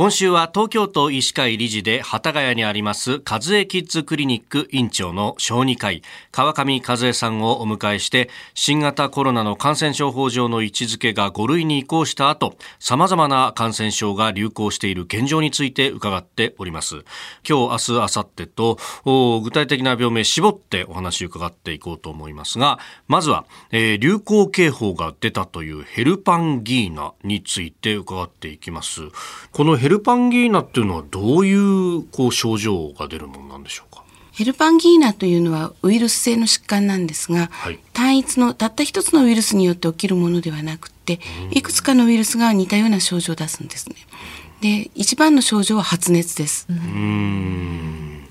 今週は東京都医師会理事で幡ヶ谷にあります和江キッズクリニック院長の小児科医川上和江さんをお迎えして新型コロナの感染症法上の位置づけが5類に移行した後様々な感染症が流行している現状について伺っております。今日明日明後日と具体的な病名絞ってお話を伺っていこうと思いますがまずは、えー、流行警報が出たというヘルパンギーナについて伺っていきます。このヘルパンギーナっていうのはどういうこう症状が出るものなんでしょうか？ヘルパンギーナというのはウイルス性の疾患なんですが、はい、単一のたった一つのウイルスによって起きるものではなくていくつかのウイルスが似たような症状を出すんですね。で一番の症状は発熱です。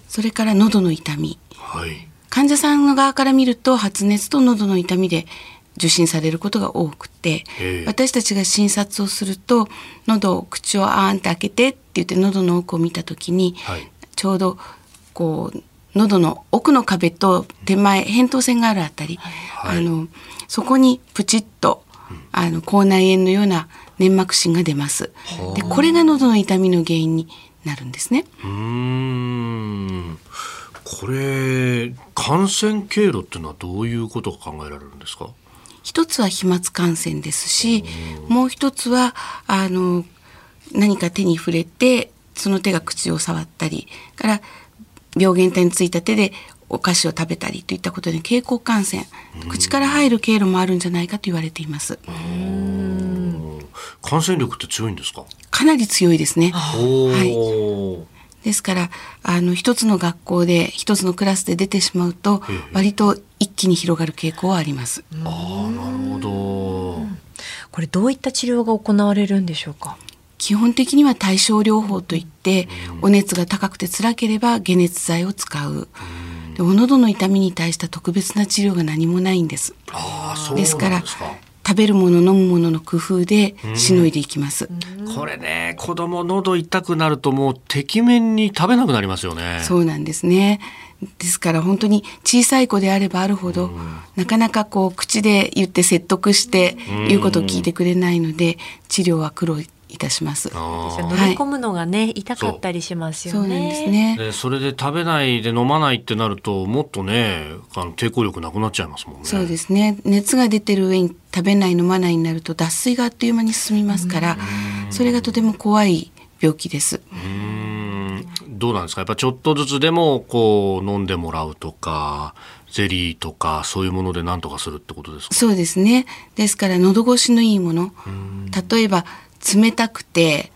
それから喉の痛み、はい、患者さんの側から見ると発熱と喉の痛みで受診されることが多くて私たちが診察をすると喉を口をあーんって開けてって言って喉の奥を見た時に、はい、ちょうどこう喉の奥の壁と手前扁桃腺があるあたり、はい、あのそこにプチッとあの口内炎のような粘膜疹が出ます。でこれが喉の痛みの原因になるんですね。うん。これ感染経路っていうのはどういうことが考えられるんですか？一つは飛沫感染ですし、もう一つはあの何か手に触れてその手が口を触ったりから病原体についた手でお菓子を食べたりといったことで経口感染口から入る経路もあるんじゃないかと言われています。感染力って強いんですか？かなり強いですね。はい。ですからあの一つの学校で一つのクラスで出てしまうと割と一気に広がる傾向はあります。あなるほど。これどういった治療が行われるんでしょうか？基本的には対症療法といって、お熱が高くて辛ければ解熱剤を使う。でお喉の痛みに対した特別な治療が何もないんです。あそうですから食べるもの飲むものの工夫でしのいでいきます、うん、これね子供喉痛くなるともうてきめんに食べなくなりますよね。そうなんですね。ですから本当に小さい子であればあるほど、うん、なかなかこう口で言って説得して言うことを聞いてくれないので、治療は苦労いたします。飲み込むのがね、痛かったりしますよね。そですね。でそれで食べないで飲まないってなるともっとねあの抵抗力なくなっちゃいますもんね。そうですね。熱が出てる上に食べない飲まないになると脱水があっという間に進みますから、それがとても怖い病気です。どうなんですか？やっぱちょっとずつでもこう飲んでもらうとか。ゼリーとかそういうもので何とかするってことですか？そうですねですから喉越しのいいもの例えば冷たくて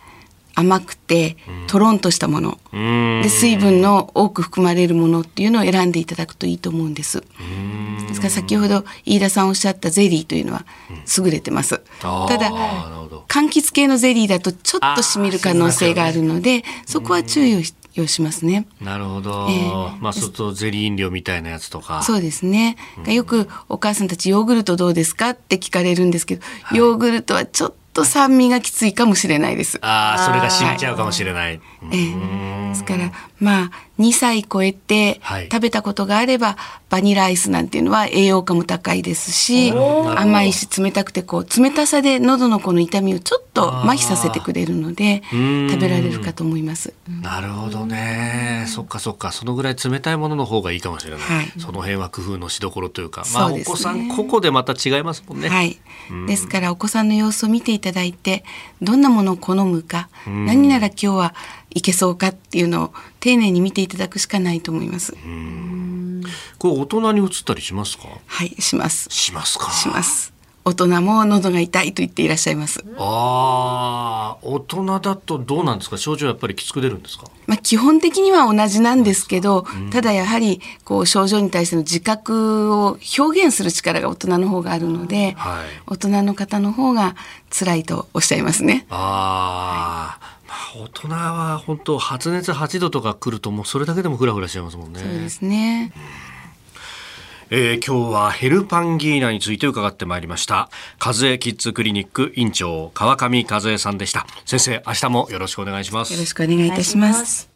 甘くてとろんとしたもの、で水分の多く含まれるものっていうのを選んでいただくといいと思うんです。ですから先ほど飯田さんおっしゃったゼリーというのは優れてます。ただ柑橘系のゼリーだとちょっとしみる可能性があるのでそこは注意を用しますね。なるほど。えー、まあ、外ゼリー飲料みたいなやつとか。そうですね。うん、よくお母さんたちヨーグルトどうですか？って聞かれるんですけど、はい、ヨーグルトはちょっと酸味がきついかもしれないです。ああ、それが死んじゃうかもしれない。はい、えー、ですから、まあ、2歳超えて食べたことがあれば、バニラアイスなんていうのは栄養価も高いですし甘いし冷たくてこう冷たさで喉のこの痛みをちょっと麻痺させてくれるので食べられるかと思います。なるほどねそっかそっかそのぐらい冷たいものの方がいいかもしれない、はい、その辺は工夫のしどころというかまあ、ね、お子さん個々でまた違いますもんね。はい、ですからお子さんの様子を見ていただいてどんなものを好むか何なら今日はいけそうかっていうのを丁寧に見ていただくしかないと思います。これ大人に移ったりしますか？はい、します。しますか。します。大人も喉が痛いと言っていらっしゃいます。ああ、大人だとどうなんですか？症状やっぱりきつく出るんですか？まあ基本的には同じなんですけど、うん、ただやはりこう症状に対しての自覚を表現する力が大人の方があるので、はい、大人の方の方が辛いとおっしゃいますね。ああ。はい大人は本当発熱8度とか来るともうそれだけでもフラフラしちゃいますもんね。そうですね。えー、今日はヘルパンギーナについて伺ってまいりました。和江キッズクリニック院長川上和江さんでした。先生明日もよろしくお願いします。よろしくお願いいたします。